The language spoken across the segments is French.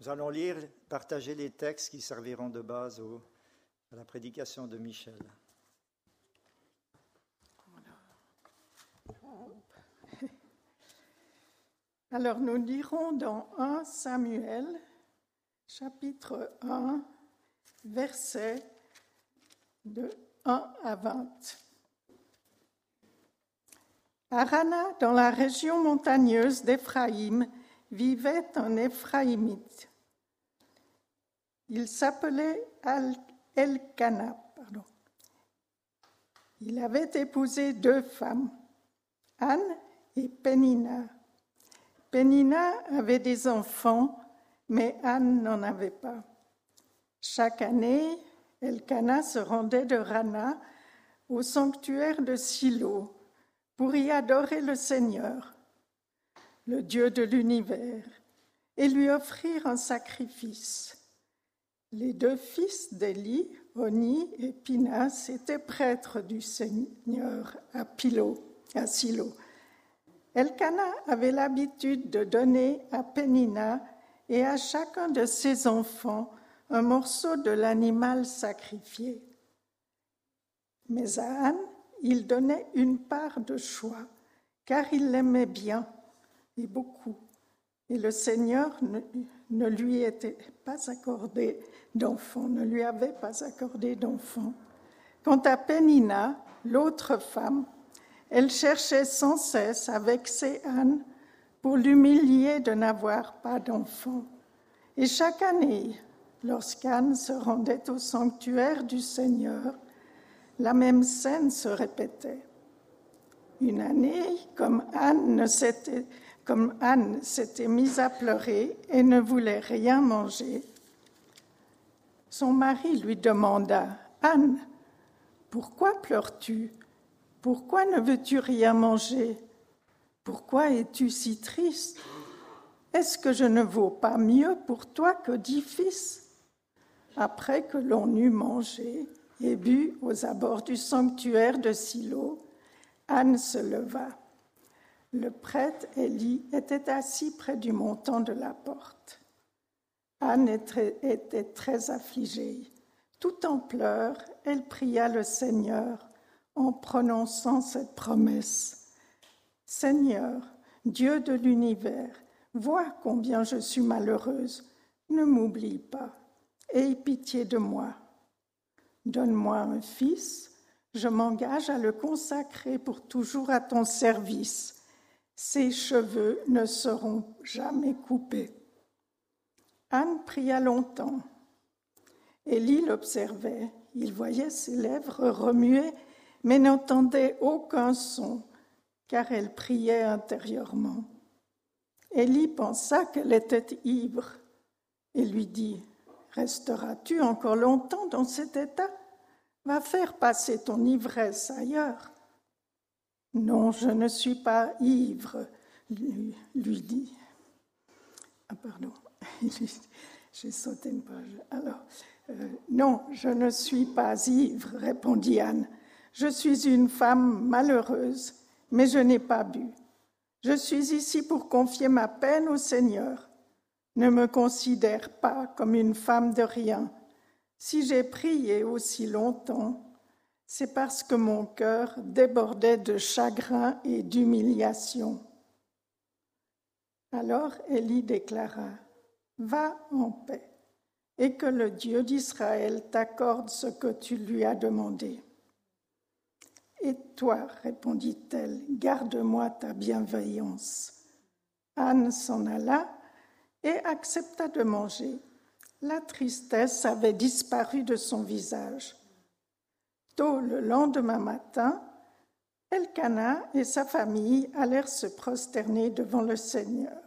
Nous allons lire, partager les textes qui serviront de base à la prédication de Michel. Alors nous lirons dans 1 Samuel, chapitre 1, versets de 1 à 20. À Rana, dans la région montagneuse d'Éphraïm, vivait un Éphraïmite. Il s'appelait Elkanah. Pardon. Il avait épousé deux femmes, Anne et Pénina. Pénina avait des enfants, mais Anne n'en avait pas. Chaque année, Elkanah se rendait de Rana au sanctuaire de Silo pour y adorer le Seigneur, le Dieu de l'univers, et lui offrir un sacrifice. Les deux fils d'Élie, Oni et Pinas, étaient prêtres du Seigneur à, Pilo, à Silo. Elkanah avait l'habitude de donner à Pénina et à chacun de ses enfants un morceau de l'animal sacrifié. Mais à Anne, il donnait une part de choix, car il l'aimait bien et beaucoup. Et le Seigneur ne, lui était pas accordé d'enfant, ne lui avait pas accordé d'enfant. Quant à Pénina, l'autre femme, elle cherchait sans cesse avec ses ânes pour l'humilier de n'avoir pas d'enfant. Et chaque année, lorsqu'Anne se rendait au sanctuaire du Seigneur, la même scène se répétait. Une année, comme Anne s'était, comme Anne s'était mise à pleurer et ne voulait rien manger, son mari lui demanda Anne, pourquoi pleures-tu? Pourquoi ne veux-tu rien manger? Pourquoi es-tu si triste? Est-ce que je ne vaux pas mieux pour toi que dix fils? Après que l'on eut mangé, et bu aux abords du sanctuaire de Silo, Anne se leva. Le prêtre Élie était assis près du montant de la porte. Anne était très affligée. Tout en pleurs, elle pria le Seigneur en prononçant cette promesse. Seigneur, Dieu de l'univers, vois combien je suis malheureuse. Ne m'oublie pas. Aie pitié de moi. Donne-moi un fils, je m'engage à le consacrer pour toujours à ton service. Ses cheveux ne seront jamais coupés. Anne pria longtemps. Élie l'observait. Il voyait ses lèvres remuer, mais n'entendait aucun son, car elle priait intérieurement. Élie pensa qu'elle était ivre et lui dit Resteras-tu encore longtemps dans cet état? Va faire passer ton ivresse ailleurs. Non, je ne suis pas ivre, lui, dit. Ah, pardon, j'ai sauté une page. Alors, euh, non, je ne suis pas ivre, répondit Anne. Je suis une femme malheureuse, mais je n'ai pas bu. Je suis ici pour confier ma peine au Seigneur. Ne me considère pas comme une femme de rien. Si j'ai prié aussi longtemps, c'est parce que mon cœur débordait de chagrin et d'humiliation. Alors Élie déclara, Va en paix, et que le Dieu d'Israël t'accorde ce que tu lui as demandé. Et toi, répondit-elle, garde-moi ta bienveillance. Anne s'en alla et accepta de manger. La tristesse avait disparu de son visage. Le lendemain matin, Elkanah et sa famille allèrent se prosterner devant le Seigneur.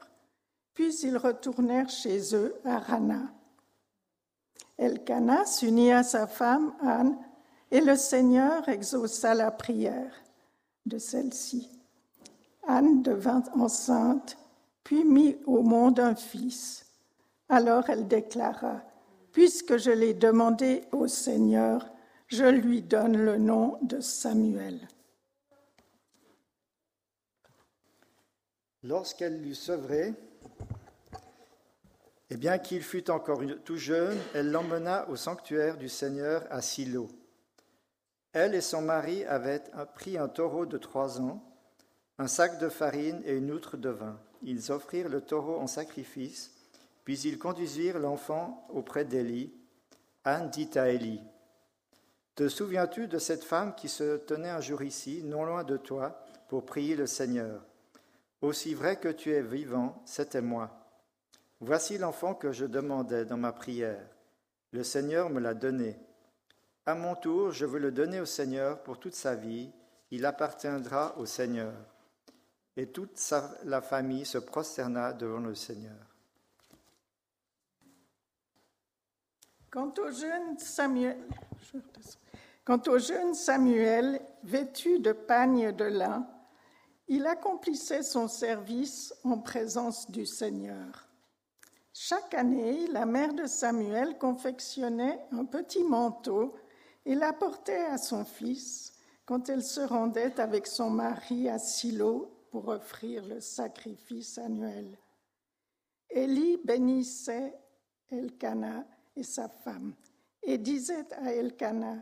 Puis ils retournèrent chez eux à Rana. Elkanah s'unit à sa femme Anne et le Seigneur exauça la prière de celle-ci. Anne devint enceinte, puis mit au monde un fils. Alors elle déclara, Puisque je l'ai demandé au Seigneur, je lui donne le nom de Samuel. Lorsqu'elle l'eut sevré, Et bien qu'il fût encore tout jeune, elle l'emmena au sanctuaire du Seigneur à Silo. Elle et son mari avaient pris un taureau de trois ans, un sac de farine et une outre de vin. Ils offrirent le taureau en sacrifice, puis ils conduisirent l'enfant auprès d'Élie. Anne dit à Élie, Te souviens-tu de cette femme qui se tenait un jour ici, non loin de toi, pour prier le Seigneur? Aussi vrai que tu es vivant, c'était moi. Voici l'enfant que je demandais dans ma prière. Le Seigneur me l'a donné. À mon tour, je veux le donner au Seigneur pour toute sa vie. Il appartiendra au Seigneur. Et toute la famille se prosterna devant le Seigneur. Quant au jeune Samuel, quant au jeune Samuel vêtu de pagne de lin, il accomplissait son service en présence du Seigneur. Chaque année, la mère de Samuel confectionnait un petit manteau et l'apportait à son fils quand elle se rendait avec son mari à Silo pour offrir le sacrifice annuel. Élie bénissait Elkanah et sa femme et disait à Elkanah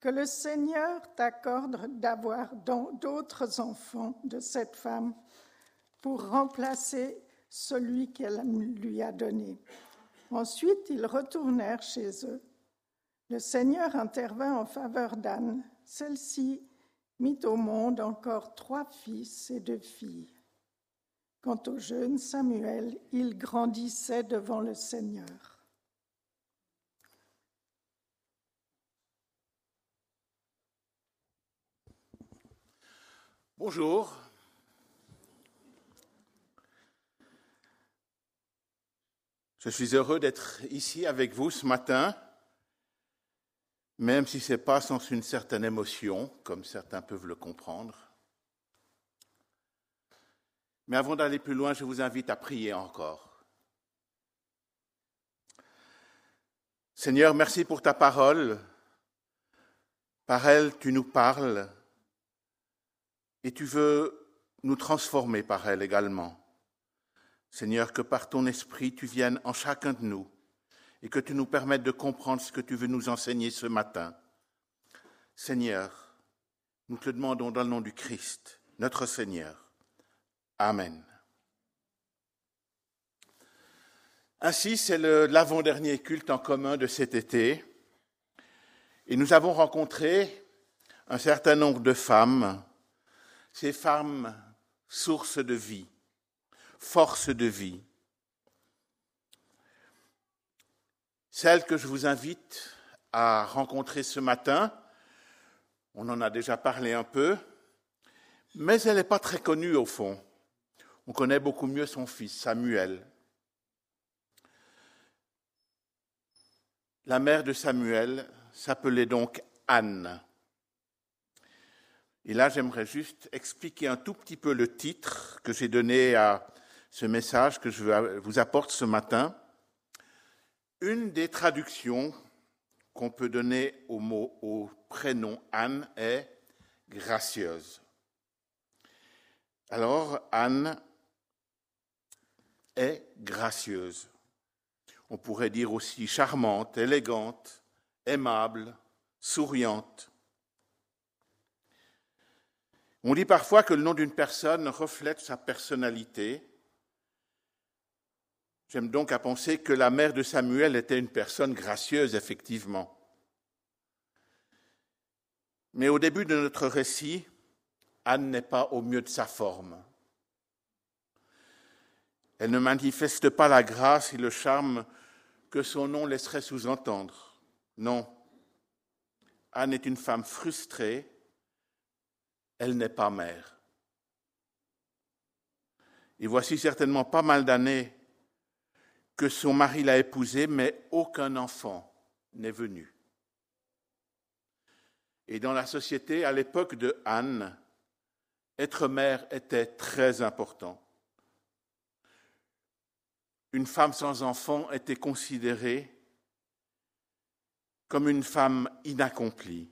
que le Seigneur t'accorde d'avoir d'autres enfants de cette femme pour remplacer celui qu'elle lui a donné. Ensuite, ils retournèrent chez eux. Le Seigneur intervint en faveur d'Anne. Celle-ci mit au monde encore trois fils et deux filles. Quant au jeune Samuel, il grandissait devant le Seigneur. Bonjour. Je suis heureux d'être ici avec vous ce matin, même si ce n'est pas sans une certaine émotion, comme certains peuvent le comprendre. Mais avant d'aller plus loin, je vous invite à prier encore. Seigneur, merci pour ta parole. Par elle, tu nous parles et tu veux nous transformer par elle également. Seigneur, que par ton esprit, tu viennes en chacun de nous et que tu nous permettes de comprendre ce que tu veux nous enseigner ce matin. Seigneur, nous te demandons dans le nom du Christ, notre Seigneur. Amen. Ainsi, c'est l'avant-dernier culte en commun de cet été. Et nous avons rencontré un certain nombre de femmes, ces femmes sources de vie, force de vie. Celle que je vous invite à rencontrer ce matin, on en a déjà parlé un peu, mais elle n'est pas très connue au fond. On connaît beaucoup mieux son fils, Samuel. La mère de Samuel s'appelait donc Anne. Et là, j'aimerais juste expliquer un tout petit peu le titre que j'ai donné à ce message que je vous apporte ce matin. Une des traductions qu'on peut donner au mot, au prénom Anne est gracieuse. Alors, Anne est gracieuse. On pourrait dire aussi charmante, élégante, aimable, souriante. On dit parfois que le nom d'une personne reflète sa personnalité J'aime donc à penser que la mère de Samuel était une personne gracieuse, effectivement. Mais au début de notre récit, Anne n'est pas au mieux de sa forme. Elle ne manifeste pas la grâce et le charme que son nom laisserait sous-entendre. Non. Anne est une femme frustrée. Elle n'est pas mère. Et voici certainement pas mal d'années que son mari l'a épousée, mais aucun enfant n'est venu. Et dans la société, à l'époque de Anne, être mère était très important. Une femme sans enfant était considérée comme une femme inaccomplie.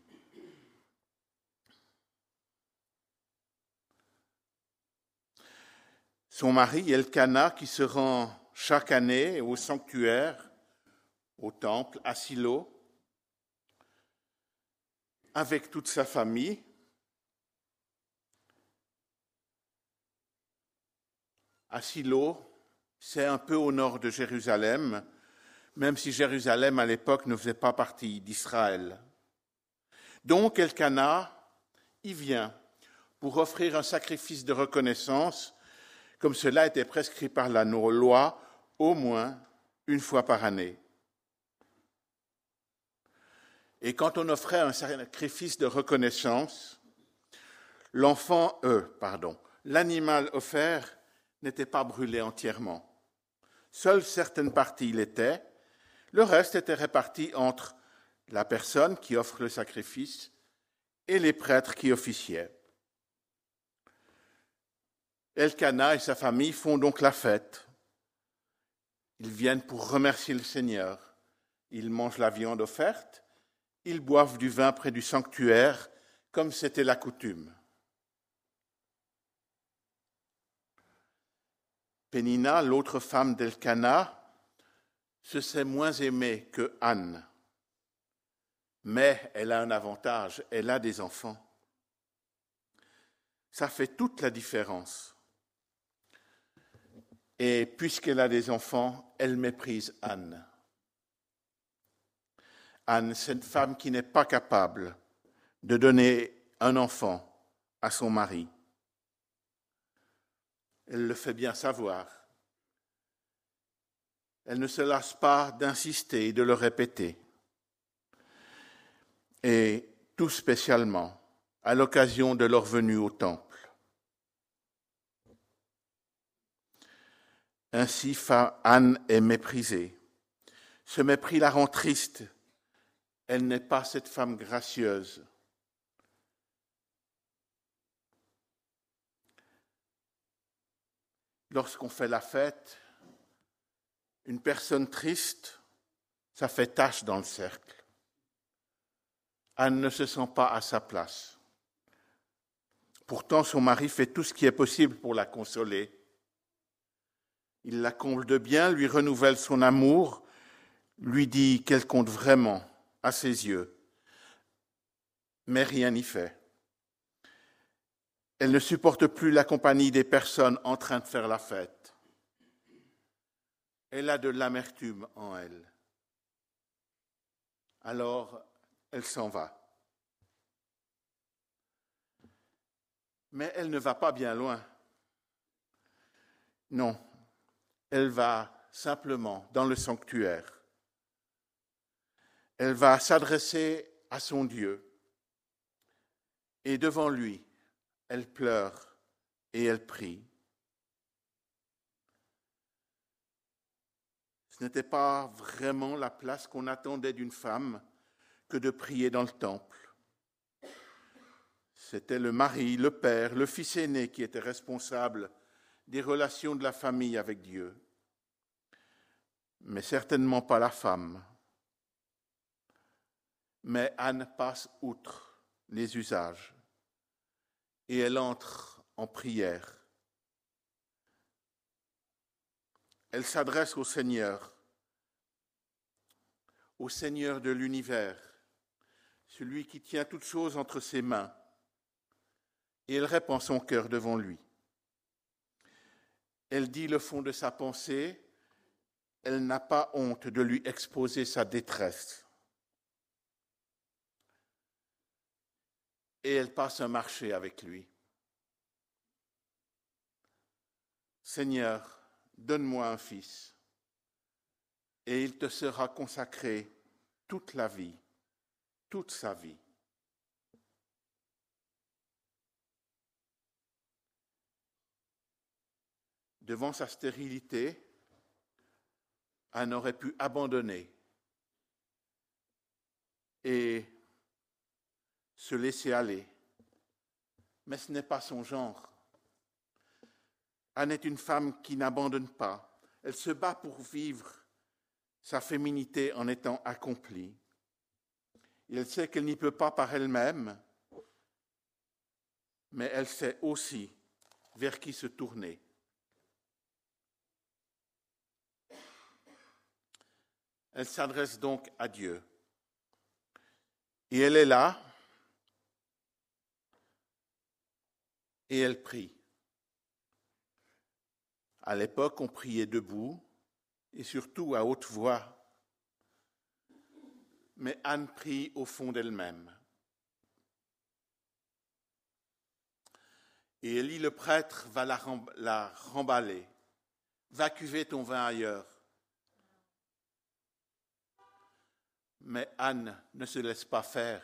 Son mari, Elkanah, qui se rend chaque année au sanctuaire, au temple, à Silo, avec toute sa famille. À Silo, c'est un peu au nord de Jérusalem, même si Jérusalem à l'époque ne faisait pas partie d'Israël. Donc Elkanah y vient pour offrir un sacrifice de reconnaissance, comme cela était prescrit par la loi, au moins une fois par année. Et quand on offrait un sacrifice de reconnaissance, l'enfant, euh, pardon, l'animal offert n'était pas brûlé entièrement. Seules certaines parties l'étaient, le reste était réparti entre la personne qui offre le sacrifice et les prêtres qui officiaient. Elkanah et sa famille font donc la fête. Ils viennent pour remercier le Seigneur. Ils mangent la viande offerte ils boivent du vin près du sanctuaire, comme c'était la coutume. Pénina, l'autre femme d'Elkana, se sait moins aimée que Anne. Mais elle a un avantage, elle a des enfants. Ça fait toute la différence. Et puisqu'elle a des enfants, elle méprise Anne. Anne, cette femme qui n'est pas capable de donner un enfant à son mari. Elle le fait bien savoir. Elle ne se lasse pas d'insister et de le répéter. Et tout spécialement à l'occasion de leur venue au temple. Ainsi, Anne est méprisée. Ce mépris la rend triste elle n'est pas cette femme gracieuse. Lorsqu'on fait la fête, une personne triste, ça fait tache dans le cercle. Anne ne se sent pas à sa place. Pourtant, son mari fait tout ce qui est possible pour la consoler. Il la comble de bien, lui renouvelle son amour, lui dit qu'elle compte vraiment à ses yeux, mais rien n'y fait. Elle ne supporte plus la compagnie des personnes en train de faire la fête. Elle a de l'amertume en elle. Alors, elle s'en va. Mais elle ne va pas bien loin. Non, elle va simplement dans le sanctuaire elle va s'adresser à son Dieu. Et devant lui, elle pleure et elle prie. Ce n'était pas vraiment la place qu'on attendait d'une femme que de prier dans le temple. C'était le mari, le père, le fils aîné qui était responsable des relations de la famille avec Dieu, mais certainement pas la femme. Mais Anne passe outre les usages et elle entre en prière. Elle s'adresse au Seigneur, au Seigneur de l'univers, celui qui tient toutes choses entre ses mains, et elle répand son cœur devant lui. Elle dit le fond de sa pensée, elle n'a pas honte de lui exposer sa détresse. et elle passe un marché avec lui. Seigneur, donne-moi un fils, et il te sera consacré toute la vie, toute sa vie. Devant sa stérilité, Anne aurait pu abandonner et se laisser aller. Mais ce n'est pas son genre. Anne est une femme qui n'abandonne pas. Elle se bat pour vivre sa féminité en étant accomplie. elle sait qu'elle n'y peut pas par elle-même, mais elle sait aussi vers qui se tourner. Elle s'adresse donc à Dieu. Et elle est là, et elle prie. À l'époque, on priait debout et surtout à haute voix. Mais Anne prie au fond d'elle-même. Et Élie le prêtre va la, remballer. Va cuver ton vin ailleurs. Mais Anne ne se laisse pas faire.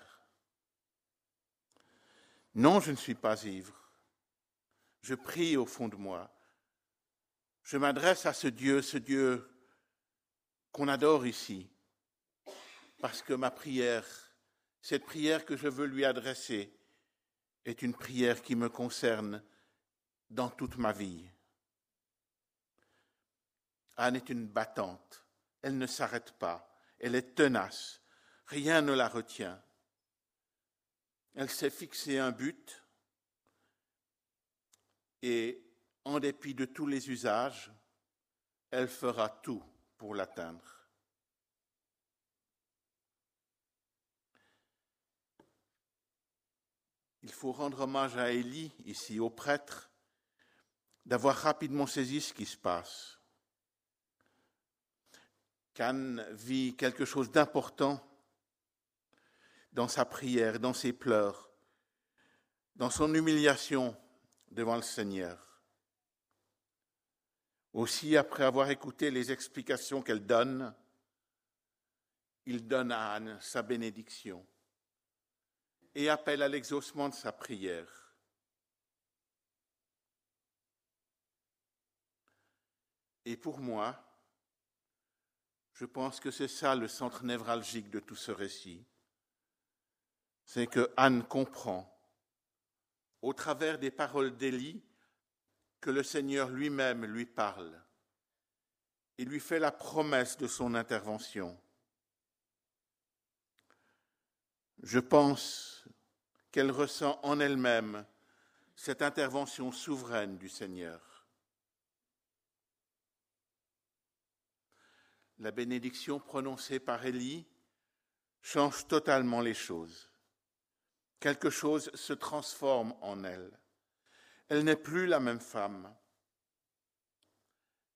Non, je ne suis pas ivre. Je prie au fond de moi. Je m'adresse à ce Dieu, ce Dieu qu'on adore ici, parce que ma prière, cette prière que je veux lui adresser, est une prière qui me concerne dans toute ma vie. Anne est une battante, elle ne s'arrête pas, elle est tenace, rien ne la retient. Elle s'est fixé un but et en dépit de tous les usages, elle fera tout pour l'atteindre. Il faut rendre hommage à Élie, ici, au prêtre, d'avoir rapidement saisi ce qui se passe. Cannes vit quelque chose d'important dans sa prière, dans ses pleurs, dans son humiliation devant le Seigneur. Aussi, après avoir écouté les explications qu'elle donne, il donne à Anne sa bénédiction et appelle à l'exaucement de sa prière. Et pour moi, je pense que c'est ça le centre névralgique de tout ce récit. C'est que Anne comprend, au travers des paroles d'Élie, que le Seigneur lui-même lui parle et lui fait la promesse de son intervention. Je pense qu'elle ressent en elle-même cette intervention souveraine du Seigneur. La bénédiction prononcée par Élie change totalement les choses. Quelque chose se transforme en elle. Elle n'est plus la même femme.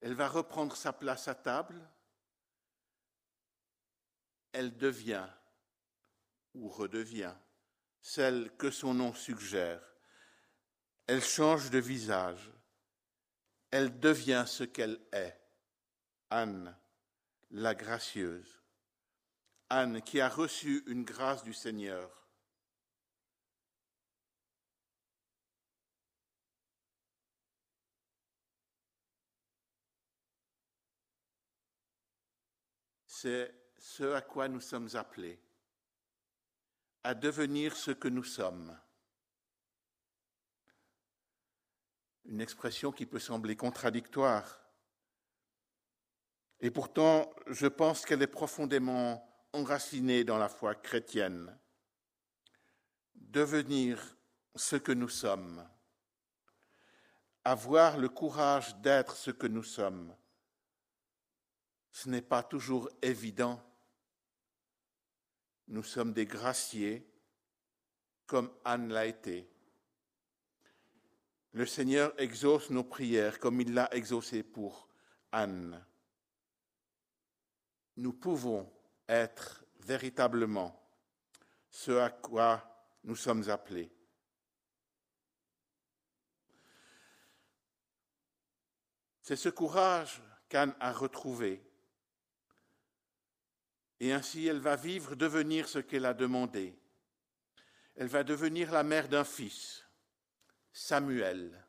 Elle va reprendre sa place à table. Elle devient ou redevient celle que son nom suggère. Elle change de visage. Elle devient ce qu'elle est. Anne, la gracieuse. Anne qui a reçu une grâce du Seigneur. c'est ce à quoi nous sommes appelés, à devenir ce que nous sommes. Une expression qui peut sembler contradictoire. Et pourtant, je pense qu'elle est profondément enracinée dans la foi chrétienne. Devenir ce que nous sommes. Avoir le courage d'être ce que nous sommes ce n'est pas toujours évident. Nous sommes des graciés, comme Anne l'a été. Le Seigneur exauce nos prières comme il l'a exaucé pour Anne. Nous pouvons être véritablement ce à quoi nous sommes appelés. C'est ce courage qu'Anne a retrouvé et ainsi, elle va vivre, devenir ce qu'elle a demandé. Elle va devenir la mère d'un fils, Samuel,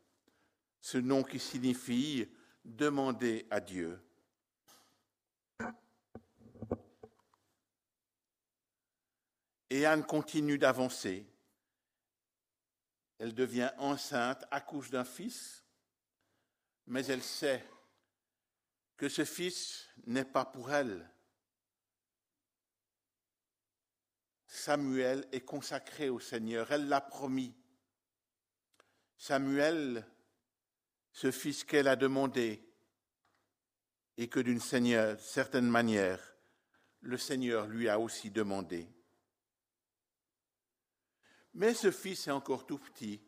ce nom qui signifie demander à Dieu. Et Anne continue d'avancer. Elle devient enceinte, accouche d'un fils, mais elle sait que ce fils n'est pas pour elle, Samuel est consacré au Seigneur, elle l'a promis. Samuel, ce fils qu'elle a demandé, et que d'une certaine manière, le Seigneur lui a aussi demandé. Mais ce fils est encore tout petit.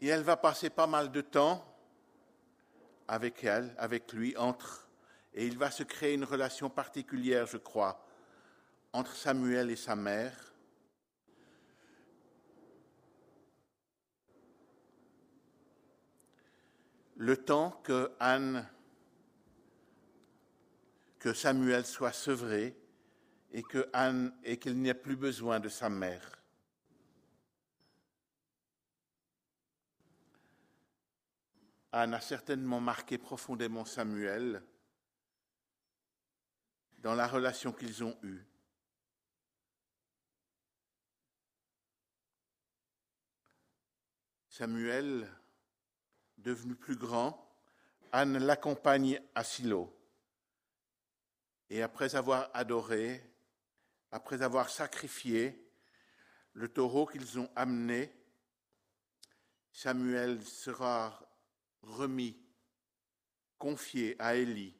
Et elle va passer pas mal de temps avec elle, avec lui, entre, et il va se créer une relation particulière, je crois, entre Samuel et sa mère. Le temps que Anne, que Samuel soit sevré et que qu'il n'y ait plus besoin de sa mère. Anne a certainement marqué profondément Samuel dans la relation qu'ils ont eue. Samuel, devenu plus grand, Anne l'accompagne à Silo. Et après avoir adoré, après avoir sacrifié le taureau qu'ils ont amené, Samuel sera remis, confié à Élie,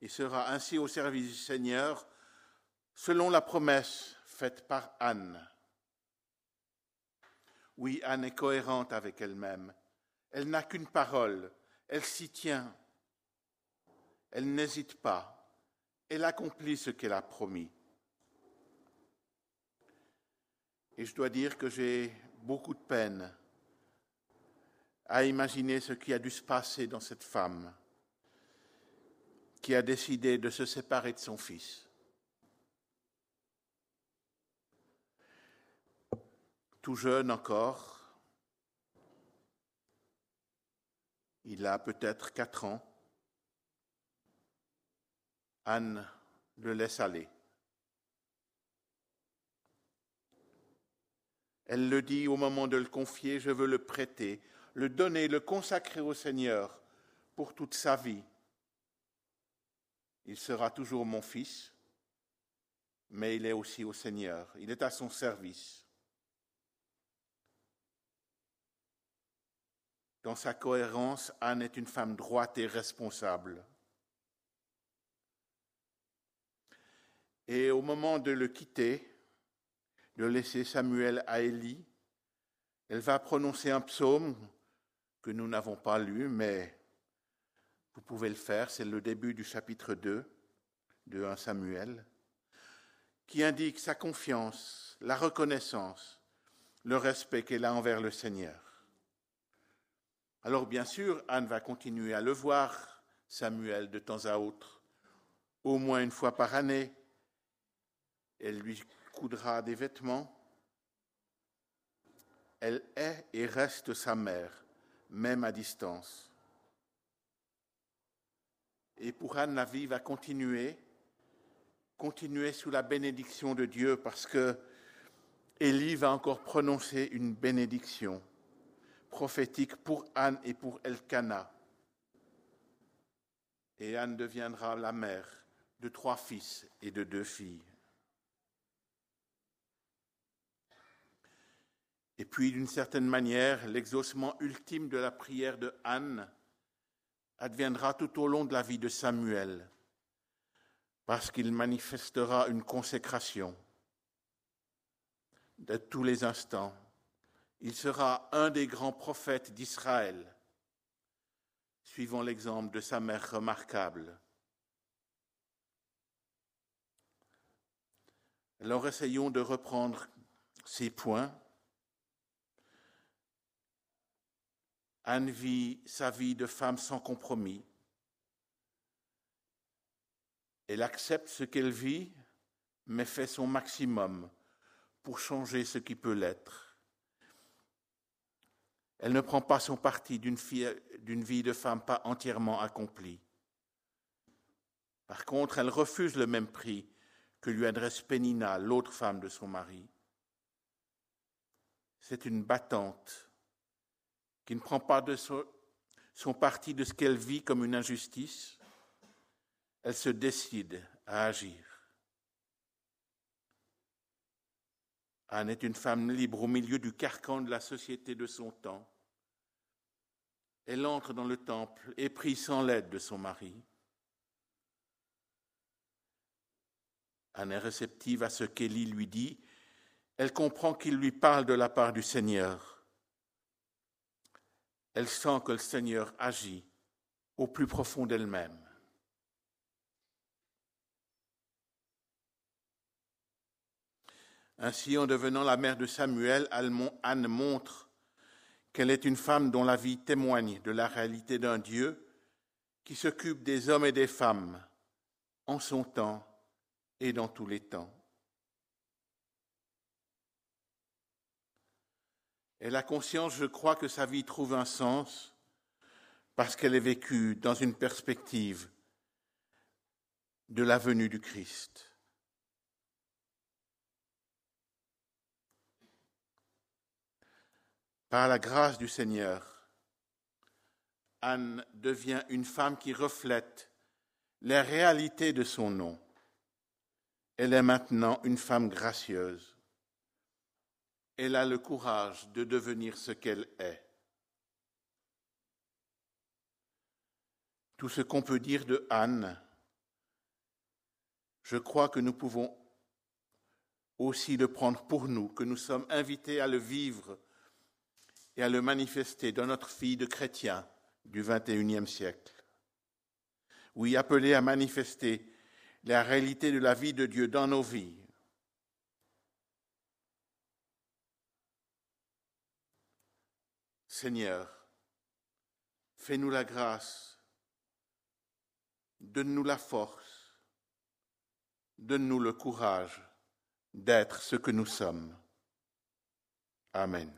et sera ainsi au service du Seigneur selon la promesse faite par Anne. Oui, Anne est cohérente avec elle-même. Elle n'a qu'une parole, elle s'y tient. Elle n'hésite pas. Elle accomplit ce qu'elle a promis. Et je dois dire que j'ai beaucoup de peine à imaginer ce qui a dû se passer dans cette femme qui a décidé de se séparer de son fils. Tout jeune encore, il a peut-être quatre ans, Anne le laisse aller. Elle le dit au moment de le confier, je veux le prêter, le donner, le consacrer au Seigneur pour toute sa vie. Il sera toujours mon fils, mais il est aussi au Seigneur, il est à son service. Dans sa cohérence, Anne est une femme droite et responsable. Et au moment de le quitter, de laisser Samuel à Élie, elle va prononcer un psaume que nous n'avons pas lu, mais vous pouvez le faire, c'est le début du chapitre 2 de 1 Samuel, qui indique sa confiance, la reconnaissance, le respect qu'elle a envers le Seigneur. Alors bien sûr, Anne va continuer à le voir, Samuel, de temps à autre, au moins une fois par année. Elle lui coudra des vêtements. Elle est et reste sa mère, même à distance. Et pour Anne, la vie va continuer, continuer sous la bénédiction de Dieu, parce que Élie va encore prononcer une bénédiction prophétique pour Anne et pour Elkana. Et Anne deviendra la mère de trois fils et de deux filles. Et puis, d'une certaine manière, l'exaucement ultime de la prière de Anne adviendra tout au long de la vie de Samuel, parce qu'il manifestera une consécration de tous les instants. Il sera un des grands prophètes d'Israël, suivant l'exemple de sa mère remarquable. Alors essayons de reprendre ces points Anne vit sa vie de femme sans compromis. Elle accepte ce qu'elle vit, mais fait son maximum pour changer ce qui peut l'être. Elle ne prend pas son parti d'une vie de femme pas entièrement accomplie. Par contre, elle refuse le même prix que lui adresse Pénina, l'autre femme de son mari. C'est une battante qui ne prend pas de son, parti de ce qu'elle vit comme une injustice, elle se décide à agir. Anne est une femme libre au milieu du carcan de la société de son temps. Elle entre dans le temple et prie sans l'aide de son mari. Anne est réceptive à ce qu'Élie lui dit. Elle comprend qu'il lui parle de la part du Seigneur. Elle sent que le Seigneur agit au plus profond d'elle-même. Ainsi, en devenant la mère de Samuel, Anne montre qu'elle est une femme dont la vie témoigne de la réalité d'un Dieu qui s'occupe des hommes et des femmes en son temps et dans tous les temps. Elle a conscience, je crois, que sa vie trouve un sens parce qu'elle est vécue dans une perspective de la venue du Christ. Par la grâce du Seigneur, Anne devient une femme qui reflète les réalités de son nom. Elle est maintenant une femme gracieuse. Elle a le courage de devenir ce qu'elle est. Tout ce qu'on peut dire de Anne, je crois que nous pouvons aussi le prendre pour nous, que nous sommes invités à le vivre et à le manifester dans notre fille de chrétien du XXIe siècle. Oui, appelés à manifester la réalité de la vie de Dieu dans nos vies. Seigneur, fais-nous la grâce, donne-nous la force, donne-nous le courage d'être ce que nous sommes. Amen.